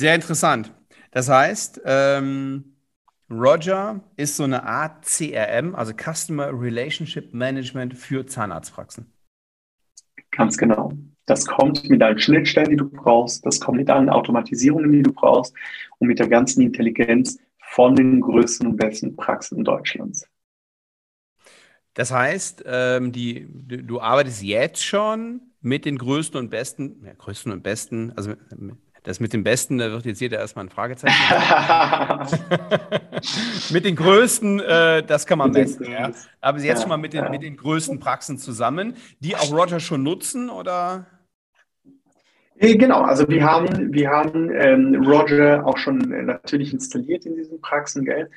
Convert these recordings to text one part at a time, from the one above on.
Sehr interessant. Das heißt, ähm, Roger ist so eine Art CRM, also Customer Relationship Management für Zahnarztpraxen. Ganz genau. Das kommt mit allen Schnittstellen, die du brauchst, das kommt mit allen Automatisierungen, die du brauchst und mit der ganzen Intelligenz von den größten und besten Praxen Deutschlands. Das heißt, ähm, die, du arbeitest jetzt schon mit den größten und besten, ja, größten und besten, also das mit dem Besten, da wird jetzt jeder erstmal ein Fragezeichen. mit den größten, äh, das kann man messen. Ja. Aber jetzt ja, schon mal mit den, ja. mit den größten Praxen zusammen, die auch Roger schon nutzen, oder? Äh, genau, also wir haben, wir haben ähm, Roger auch schon äh, natürlich installiert in diesen Praxen, gell?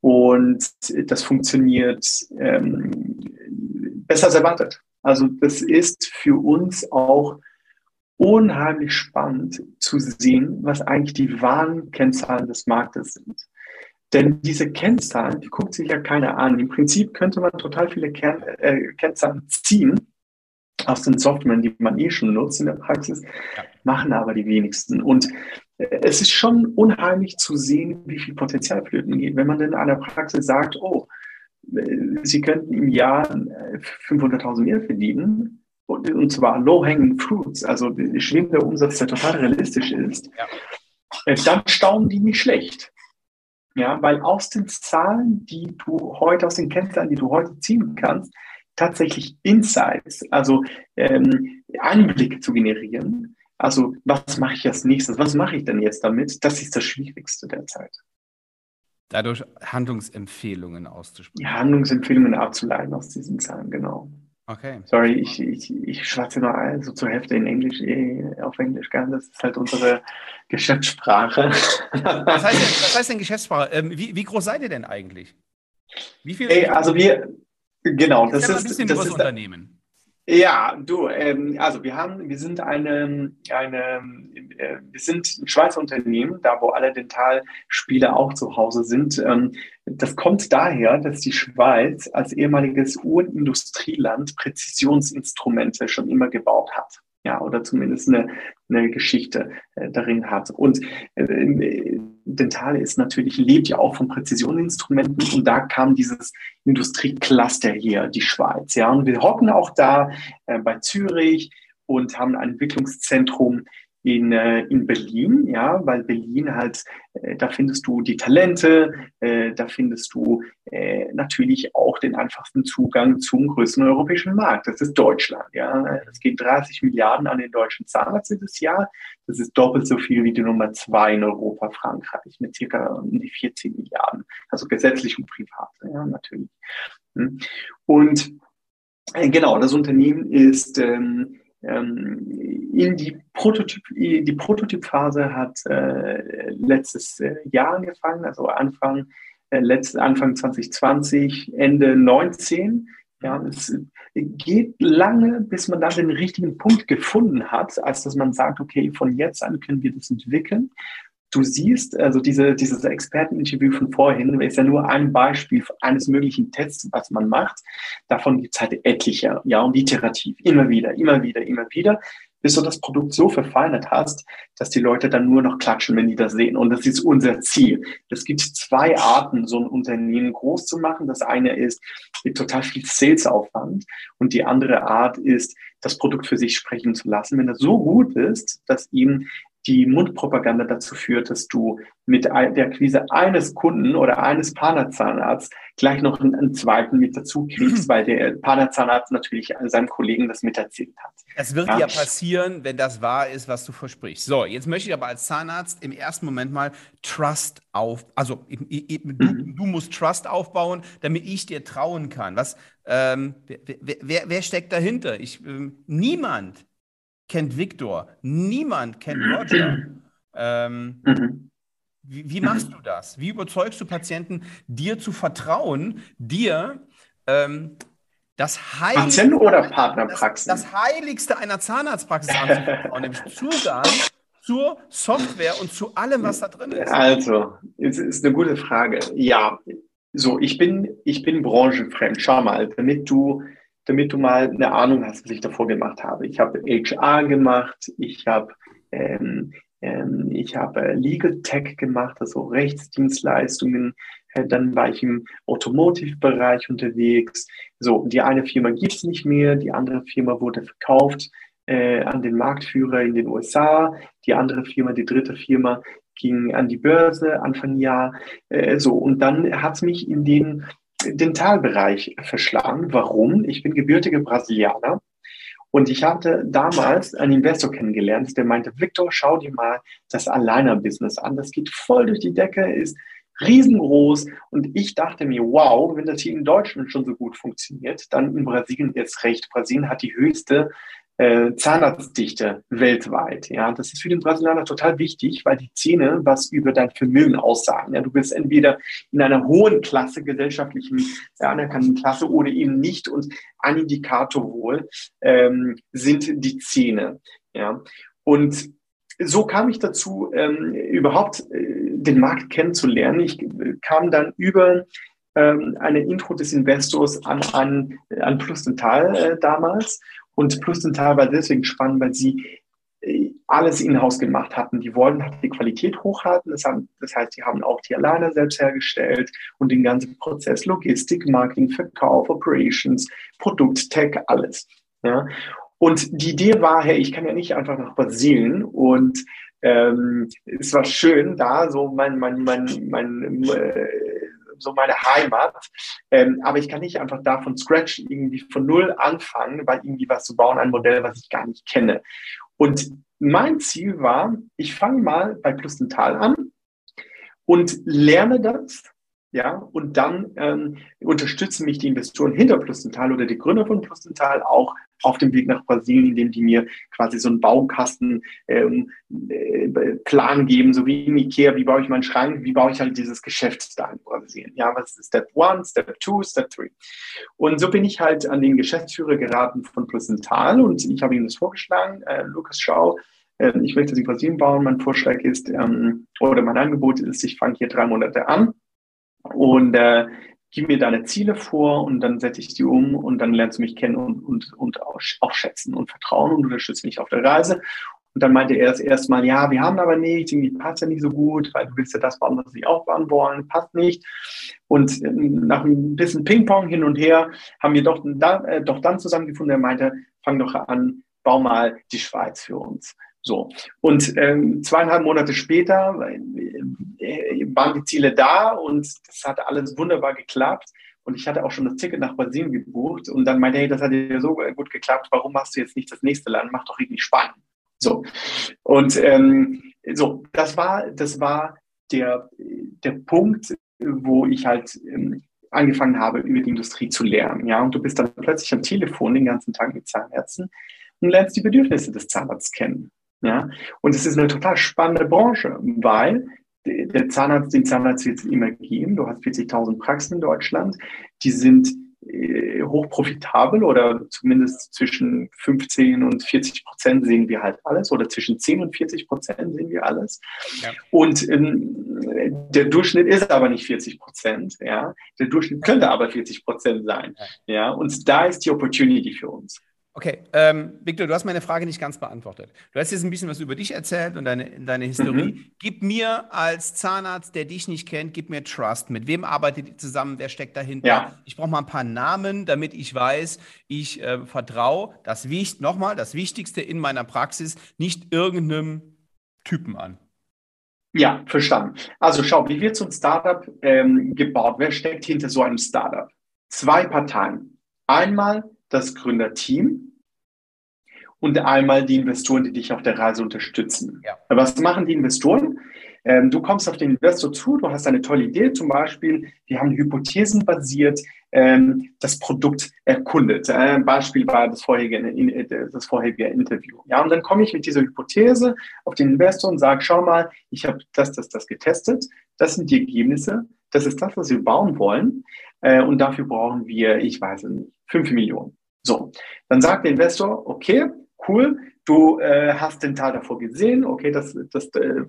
Und das funktioniert ähm, besser als erwartet. Also das ist für uns auch unheimlich spannend zu sehen, was eigentlich die wahren Kennzahlen des Marktes sind. Denn diese Kennzahlen, die guckt sich ja keiner an. Im Prinzip könnte man total viele Kern, äh, Kennzahlen ziehen aus den Softwaren, die man eh schon nutzt in der Praxis, machen aber die wenigsten. Und äh, es ist schon unheimlich zu sehen, wie viel Potenzial flöten geht. Wenn man in einer Praxis sagt, oh, äh, Sie könnten im Jahr 500.000 äh, mehr verdienen, und zwar low-hanging fruits, also schwebender Umsatz, der total realistisch ist, ja. dann staunen die nicht schlecht. Ja, weil aus den Zahlen, die du heute, aus den Kennzahlen, die du heute ziehen kannst, tatsächlich Insights, also ähm, Einblicke zu generieren. Also was mache ich als nächstes? Was mache ich denn jetzt damit? Das ist das Schwierigste derzeit. Dadurch Handlungsempfehlungen auszusprechen. Ja, Handlungsempfehlungen abzuleiten aus diesen Zahlen, genau. Okay. Sorry, ich, ich, ich schwatze nur so zur Hälfte in Englisch, eh, auf Englisch gern. Das ist halt unsere Geschäftssprache. Was heißt denn, was heißt denn Geschäftssprache? Ähm, wie, wie groß seid ihr denn eigentlich? Wie viel? Hey, also wir, Genau, das ist, ein bisschen das ist Unternehmen. Ja, du, ähm, also wir haben, wir sind eine, eine äh, wir sind ein Schweizer Unternehmen, da wo alle Dentalspiele auch zu Hause sind. Ähm, das kommt daher, dass die Schweiz als ehemaliges Urindustrieland Präzisionsinstrumente schon immer gebaut hat ja, oder zumindest eine, eine Geschichte äh, darin hat. Und äh, Dentale ist natürlich, lebt ja auch von Präzisioninstrumenten und da kam dieses Industriecluster hier, die Schweiz. Ja, und wir hocken auch da äh, bei Zürich und haben ein Entwicklungszentrum in, äh, in Berlin, ja, weil Berlin halt, äh, da findest du die Talente, äh, da findest du äh, natürlich auch den einfachsten Zugang zum größten europäischen Markt. Das ist Deutschland, ja. Es geht 30 Milliarden an den deutschen Zahnarzt dieses Jahr. Das ist doppelt so viel wie die Nummer zwei in Europa, Frankreich, mit circa um die 14 Milliarden. Also gesetzlich und privat, ja, natürlich. Hm. Und äh, genau, das Unternehmen ist ähm, in die, Prototyp, die Prototypphase hat äh, letztes äh, Jahr angefangen, also Anfang, äh, letzt, Anfang 2020, Ende 19. Ja, es geht lange, bis man da den richtigen Punkt gefunden hat, als dass man sagt, okay, von jetzt an können wir das entwickeln du siehst, also diese, dieses Experteninterview von vorhin ist ja nur ein Beispiel eines möglichen Tests, was man macht. Davon gibt es halt etliche, ja, und iterativ, immer wieder, immer wieder, immer wieder, bis du das Produkt so verfeinert hast, dass die Leute dann nur noch klatschen, wenn die das sehen. Und das ist unser Ziel. Es gibt zwei Arten, so ein Unternehmen groß zu machen. Das eine ist mit total viel Salesaufwand und die andere Art ist, das Produkt für sich sprechen zu lassen. Wenn das so gut ist, dass ihm die Mundpropaganda dazu führt, dass du mit der Akquise eines Kunden oder eines Partnerzahnarzts gleich noch einen, zweiten mit dazu kriegst, weil der Partnerzahnarzt natürlich seinem Kollegen das miterzählt hat. Das wird ja. ja passieren, wenn das wahr ist, was du versprichst. So, jetzt möchte ich aber als Zahnarzt im ersten Moment mal Trust auf, also du, mhm. du musst Trust aufbauen, damit ich dir trauen kann. Was, ähm, wer, wer, wer, steckt dahinter? Ich, ähm, niemand kennt Victor, niemand kennt Roger. Ähm, mhm. wie, wie, machst du das? Wie überzeugst du Patienten, dir zu vertrauen, dir ähm, das Heiligste, oder Partnerpraxen? Das, das, Heiligste einer Zahnarztpraxis anzuvertrauen, nämlich Zugang zur Software und zu allem, was da drin ist. Also, es ist eine gute Frage. Ja, so, ich bin, ich bin branchenfremd. Schau mal, damit du damit du mal eine Ahnung hast, was ich davor gemacht habe. Ich habe HR gemacht, ich habe ähm, ähm, ich habe Legal Tech gemacht, also Rechtsdienstleistungen. Äh, dann war ich im Automotive-Bereich unterwegs. So, die eine Firma gibt es nicht mehr, die andere Firma wurde verkauft äh, an den Marktführer in den USA. Die andere Firma, die dritte Firma, ging an die Börse Anfang Jahr. Äh, so, und dann hat es mich in den Dentalbereich verschlagen. Warum? Ich bin gebürtiger Brasilianer. Und ich hatte damals einen Investor kennengelernt, der meinte, Victor, schau dir mal das Aligner-Business an. Das geht voll durch die Decke, ist riesengroß. Und ich dachte mir, wow, wenn das hier in Deutschland schon so gut funktioniert, dann in Brasilien jetzt recht. Brasilien hat die höchste äh, Zahnarztdichte weltweit. Ja, das ist für den Brasilianer total wichtig, weil die Zähne was über dein Vermögen aussagen. Ja, du bist entweder in einer hohen Klasse, gesellschaftlichen ja, anerkannten Klasse oder eben nicht. Und ein Indikator wohl ähm, sind die Zähne. Ja, und so kam ich dazu, ähm, überhaupt äh, den Markt kennenzulernen. Ich äh, kam dann über ähm, eine Intro des Investors an, an, an Plus Dental äh, damals und Plus Dental war deswegen spannend, weil sie äh, alles in-house gemacht hatten. Die wollten halt die Qualität hochhalten. Das, haben, das heißt, die haben auch die Aligner selbst hergestellt und den ganzen Prozess Logistik, Marketing, Verkauf, Operations, Produkt, Tech, alles. Ja. Und die Idee war, hey, ich kann ja nicht einfach nach Brasilien und ähm, es war schön da, so mein, mein, mein, mein äh, so meine Heimat. Ähm, aber ich kann nicht einfach da von Scratch irgendwie von Null anfangen, weil irgendwie was zu bauen, ein Modell, was ich gar nicht kenne. Und mein Ziel war, ich fange mal bei Plustental an und lerne das ja, und dann ähm, unterstützen mich die Investoren hinter Plustental oder die Gründer von Plustental auch auf dem Weg nach Brasilien, indem die mir quasi so einen Baukasten ähm, äh, geben, so wie in Ikea, wie baue ich meinen Schrank, wie baue ich halt dieses Geschäft da in Brasilien. Ja, was ist Step One, Step Two, Step Three? Und so bin ich halt an den Geschäftsführer geraten von Plustental und ich habe ihm das vorgeschlagen, äh, Lukas Schau, äh, ich möchte das in Brasilien bauen. Mein Vorschlag ist, ähm, oder mein Angebot ist, ich fange hier drei Monate an und äh, gib mir deine Ziele vor und dann setze ich die um und dann lernst du mich kennen und, und, und auch, schätzen und vertrauen und unterstützt mich auf der Reise. Und dann meinte er erst mal, ja, wir haben aber nicht, irgendwie passt ja nicht so gut, weil du willst ja das bauen, was sie auch bauen wollen, passt nicht. Und ähm, nach ein bisschen Ping-Pong hin und her haben wir doch, äh, doch dann zusammengefunden. Er meinte, fang doch an, bau mal die Schweiz für uns. So. Und ähm, zweieinhalb Monate später äh, waren die Ziele da und das hat alles wunderbar geklappt. Und ich hatte auch schon das Ticket nach Brasilien gebucht und dann meinte, hey, das hat dir so gut geklappt, warum machst du jetzt nicht das nächste Land? Mach doch richtig spannend. So. Und ähm, so, das war, das war der, der Punkt, wo ich halt ähm, angefangen habe, über die Industrie zu lernen. Ja, und du bist dann plötzlich am Telefon den ganzen Tag mit Zahnärzten und lernst die Bedürfnisse des Zahnarztes kennen. Ja? Und es ist eine total spannende Branche, weil der Zahnarzt, den Zahnarzt wird es immer geben. Du hast 40.000 Praxen in Deutschland. Die sind äh, hochprofitabel oder zumindest zwischen 15 und 40 Prozent sehen wir halt alles oder zwischen 10 und 40 Prozent sehen wir alles. Ja. Und ähm, der Durchschnitt ist aber nicht 40 Prozent. Ja? Der Durchschnitt könnte aber 40 Prozent sein. Ja. ja? Und da ist die Opportunity für uns. Okay, ähm, Victor, du hast meine Frage nicht ganz beantwortet. Du hast jetzt ein bisschen was über dich erzählt und deine, deine Historie. Mhm. Gib mir als Zahnarzt, der dich nicht kennt, gib mir Trust. Mit wem arbeitet ihr zusammen? Wer steckt dahinter? Ja. Ich brauche mal ein paar Namen, damit ich weiß, ich äh, vertraue das nochmal, das Wichtigste in meiner Praxis, nicht irgendeinem Typen an. Ja, verstanden. Also schau, wie wird so ein Startup ähm, gebaut? Wer steckt hinter so einem Startup? Zwei Parteien. Einmal das Gründerteam und einmal die Investoren, die dich auf der Reise unterstützen. Ja. Was machen die Investoren? Ähm, du kommst auf den Investor zu, du hast eine tolle Idee, zum Beispiel, wir haben hypothesenbasiert ähm, das Produkt erkundet. Äh, Beispiel war das vorherige, das vorherige Interview. Ja, und dann komme ich mit dieser Hypothese auf den Investor und sage, schau mal, ich habe das, das, das getestet, das sind die Ergebnisse, das ist das, was wir bauen wollen. Äh, und dafür brauchen wir, ich weiß nicht, 5 Millionen. So, dann sagt der Investor, okay, cool, du äh, hast den Teil davor gesehen, okay, das, das äh,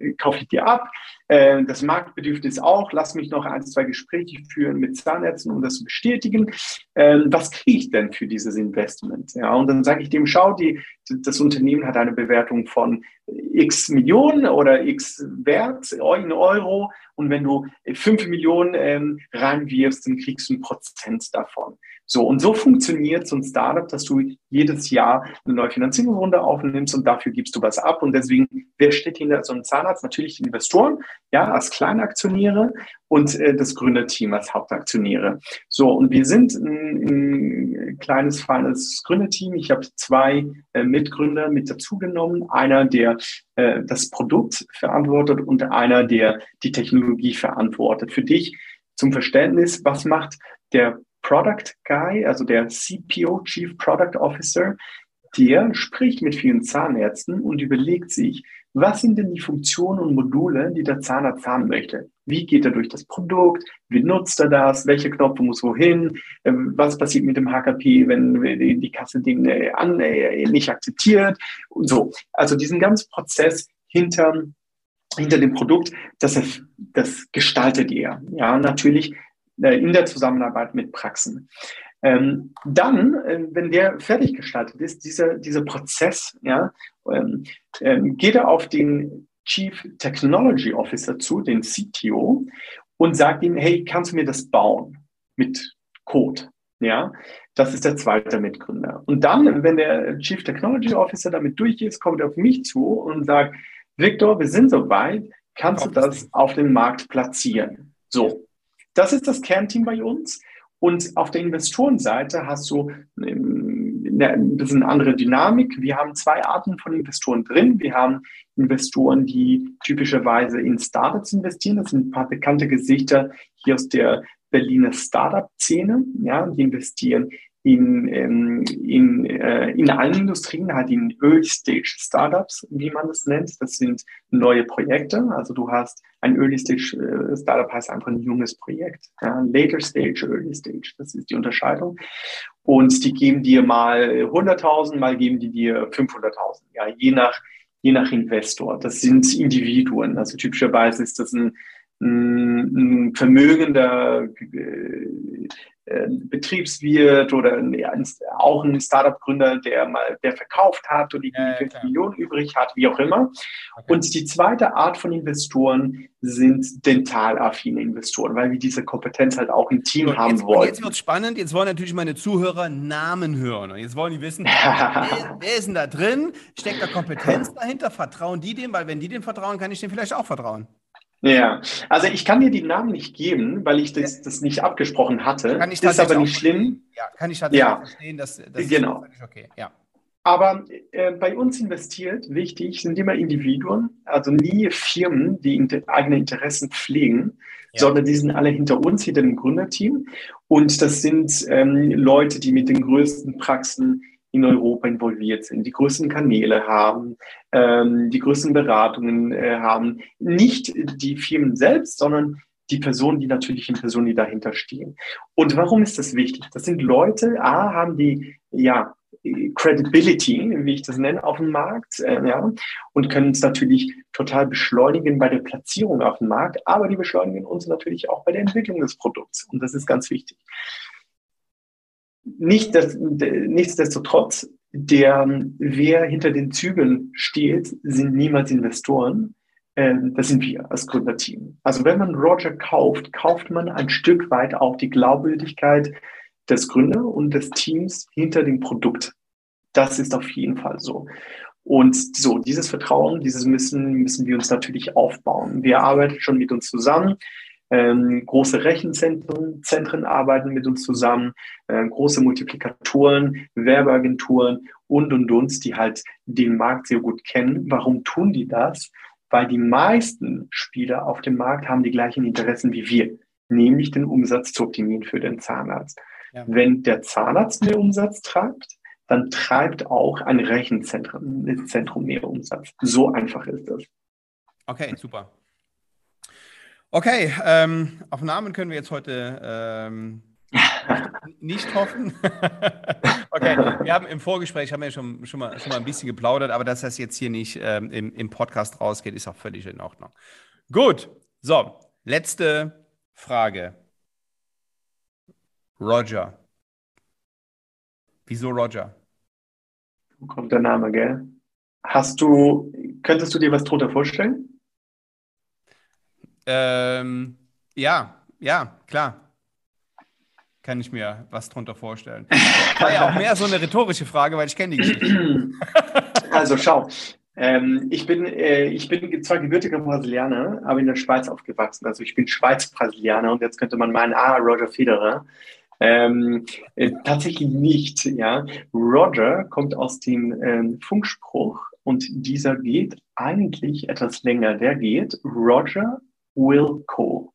äh, kaufe ich dir ab. äh, das Marktbedürfnis auch, lass mich noch ein, zwei Gespräche führen mit Zahnärzten, um das zu bestätigen. Äh, was kriege ich denn für dieses Investment? Ja, und dann sage ich dem, schau, die, das Unternehmen hat eine Bewertung von x Millionen oder x Wert in Euro und wenn du fünf Millionen ähm, reinwirfst, dann kriegst du ein Prozent davon. So, und so funktioniert so ein Startup, dass du jedes Jahr eine neue Finanzierungsrunde aufnimmst und dafür gibst du was ab. Und deswegen, wer steht hinter so einem Zahnarzt? Natürlich die Investoren, ja, als Kleinaktionäre und äh, das Gründerteam als Hauptaktionäre. So, und wir sind ein, ein kleines, feines Gründerteam. Ich habe zwei äh, Mitgründer mit dazugenommen. Einer, der äh, das Produkt verantwortet und einer, der die Technologie verantwortet. Für dich zum Verständnis, was macht der Product Guy, also der CPO, Chief Product Officer, der spricht mit vielen Zahnärzten und überlegt sich, was sind denn die Funktionen und Module, die der Zahnarzt haben möchte? Wie geht er durch das Produkt? Wie nutzt er das? Welche Knopf muss wohin? Ähm, was passiert mit dem HKP, wenn die Kasse den äh, nicht akzeptiert? Und so. Also diesen ganzen Prozess hinter, hinter dem Produkt, das, das gestaltet er. Ja, natürlich äh, in der Zusammenarbeit mit Praxen. Ähm, dann, äh, wenn der fertig gestaltet ist, dieser, dieser Prozess, ja, ähm, ähm, geht er auf den Chief Technology Officer zu, den CTO, und sagt ihm, hey, kannst du mir das bauen mit Code? Ja, das ist der zweite Mitgründer. Und dann, wenn der Chief Technology Officer damit durch ist, kommt er auf mich zu und sagt, Victor, wir sind soweit, kannst du das auf dem Markt platzieren? So, das ist das Kernteam bei uns. Und auf der Investorenseite hast du ähm, ein bisschen andere Dynamik. Wir haben zwei Arten von Investoren drin. Wir haben Investoren, die typischerweise in Startups investieren. Das sind ein paar bekannte Gesichter hier aus der Berliner Startup-Szene. Ja, die investieren in, ähm, in, äh, in allen Industrien, halt in Early-Stage-Startups, wie man das nennt. Das sind neue Projekte. Also du hast ein Early-Stage-Startup heißt einfach ein junges Projekt. Ja, Later Stage, Early Stage, das ist die Unterscheidung. Und die geben dir mal 100.000, mal geben die dir 500.000. Ja, je nach, je nach Investor. Das sind Individuen. Also typischerweise ist das ein ein vermögender äh, äh, Betriebswirt oder ein, auch ein Startup-Gründer, der mal der verkauft hat und die ja, 5 ja, Millionen übrig hat, wie auch immer. Okay. Und die zweite Art von Investoren sind dentalaffine Investoren, weil wir diese Kompetenz halt auch im Team und haben jetzt, wollen. Jetzt wird es spannend. Jetzt wollen natürlich meine Zuhörer Namen hören. Und jetzt wollen die wissen, wer, wer, ist denn da drin? Steckt da Kompetenz dahinter? Vertrauen die dem? Weil wenn die dem vertrauen, kann ich dem vielleicht auch vertrauen. Ja, also ich kann dir die Namen nicht geben, weil ich das, das nicht abgesprochen hatte. Kann ich ist aber nicht schlimm. Ja, kann ich tatsächlich ja. verstehen, dass das genau. ist okay. Ja. Aber äh, bei uns investiert, wichtig, sind immer Individuen, also nie Firmen, die inter eigene Interessen pflegen, ja. sondern die sind alle hinter uns, hinter dem Gründerteam. Und das sind ähm, Leute, die mit den größten Praxen in Europa involviert sind, die größten Kanäle haben, ähm, die größten Beratungen äh, haben. Nicht die Firmen selbst, sondern die Personen, die natürlichen Personen, die dahinter stehen. Und warum ist das wichtig? Das sind Leute, A, haben die, ja, Credibility, wie ich das nenne, auf dem Markt, äh, ja, und können uns natürlich total beschleunigen bei der Platzierung auf dem Markt, aber die beschleunigen uns natürlich auch bei der Entwicklung des Produkts. Und das ist ganz wichtig. Nicht, dass, nichtsdestotrotz, der, wer hinter den Zügeln steht, sind niemals Investoren. Ähm, das sind wir als Gründerteam. Also wenn man Roger kauft, kauft man ein Stück weit auch die Glaubwürdigkeit des Gründer und des Teams hinter dem Produkt. Das ist auf jeden Fall so. Und so, dieses Vertrauen, dieses müssen, müssen wir uns natürlich aufbauen. Wir arbeiten schon mit uns zusammen. Ähm, große Rechenzentren Zentren arbeiten mit uns zusammen, äh, große Multiplikatoren, Werbeagenturen und und und, die halt den Markt sehr gut kennen. Warum tun die das? Weil die meisten Spieler auf dem Markt haben die gleichen Interessen wie wir, nämlich den Umsatz zu optimieren für den Zahnarzt. Ja. Wenn der Zahnarzt mehr Umsatz treibt, dann treibt auch ein Rechenzentrum Zentrum mehr Umsatz. So einfach ist das. Okay, super. Okay, ähm, auf Namen können wir jetzt heute ähm, nicht hoffen. okay, wir haben im Vorgespräch haben wir schon, schon, mal, schon mal ein bisschen geplaudert, aber dass das jetzt hier nicht ähm, im, im Podcast rausgeht, ist auch völlig in Ordnung. Gut, so, letzte Frage. Roger. Wieso Roger? Wo kommt der Name, gell? Hast du, könntest du dir was drunter vorstellen? Ähm, ja, ja, klar. Kann ich mir was drunter vorstellen. War ja auch mehr so eine rhetorische Frage, weil ich kenne die Geschichte. Also schau, ähm, ich, bin, äh, ich bin zwar gebürtiger Brasilianer, aber in der Schweiz aufgewachsen. Also ich bin Schweiz-Brasilianer und jetzt könnte man meinen, ah, Roger Federer. Ähm, äh, tatsächlich nicht, ja. Roger kommt aus dem ähm, Funkspruch und dieser geht eigentlich etwas länger. Der geht Roger Wilco.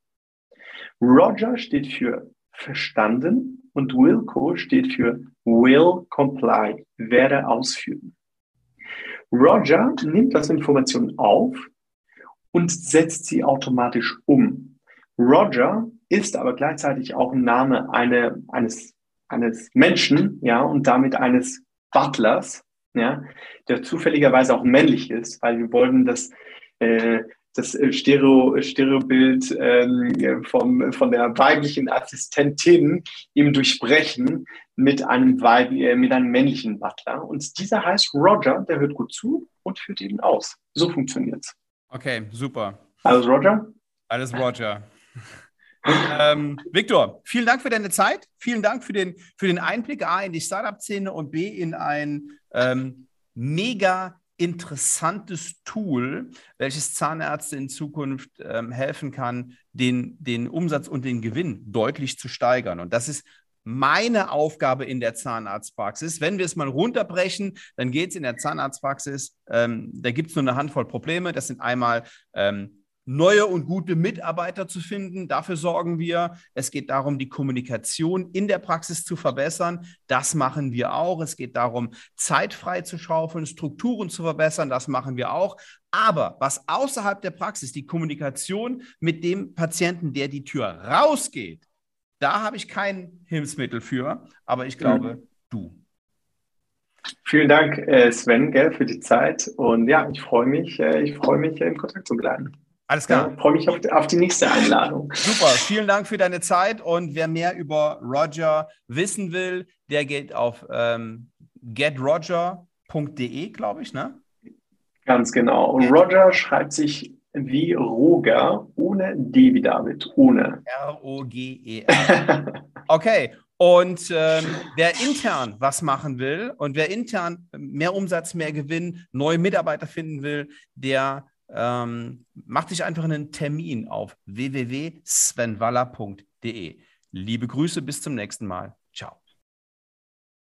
Roger steht für verstanden und Wilco steht für will comply, werde ausführen. Roger nimmt das Information auf und setzt sie automatisch um. Roger ist aber gleichzeitig auch ein Name eine, eines, eines Menschen, ja, und damit eines Butlers, ja, der zufälligerweise auch männlich ist, weil wir wollten das, äh, das Stereo, Stereobild ähm, vom, von der weiblichen Assistentin ihm durchbrechen mit einem, Weib, äh, mit einem männlichen Butler. Und dieser heißt Roger, der hört gut zu und führt ihn aus. So funktioniert's. Okay, super. Alles Roger? Alles Roger. ähm, Victor, vielen Dank für deine Zeit. Vielen Dank für den, für den Einblick A in die Startup-Szene und B in ein ähm, mega interessantes Tool, welches Zahnärzte in Zukunft ähm, helfen kann, den, den Umsatz und den Gewinn deutlich zu steigern. Und das ist meine Aufgabe in der Zahnarztpraxis. Wenn wir es mal runterbrechen, dann geht es in der Zahnarztpraxis, ähm, da gibt es nur eine Handvoll Probleme. Das sind einmal ähm, neue und gute Mitarbeiter zu finden. Dafür sorgen wir. Es geht darum, die Kommunikation in der Praxis zu verbessern. Das machen wir auch. Es geht darum, Zeit frei zu schaufeln, Strukturen zu verbessern. Das machen wir auch. Aber was außerhalb der Praxis, die Kommunikation mit dem Patienten, der die Tür rausgeht, da habe ich kein Hilfsmittel für. Aber ich glaube, mhm. du. Vielen Dank, äh, Sven, gell, für die Zeit. Und ja, ich freue mich, äh, ich freue mich, in Kontakt zu bleiben. Alles klar. Ja, freue mich auf, auf, die nächste Einladung. Super, vielen Dank für deine Zeit. Und wer mehr über Roger wissen will, der geht auf ähm, getroger.de, glaube ich, ne? Ganz genau. Und Roger schreibt sich wie Roger ohne D wie David, ohne. R-O-G-E-R. okay. Und ähm, wer intern was machen will und wer intern mehr Umsatz, mehr Gewinn, neue Mitarbeiter finden will, der ähm, macht sich einfach einen Termin auf www.svenwaller.de. Liebe Grüße, bis zum nächsten Mal. Ciao.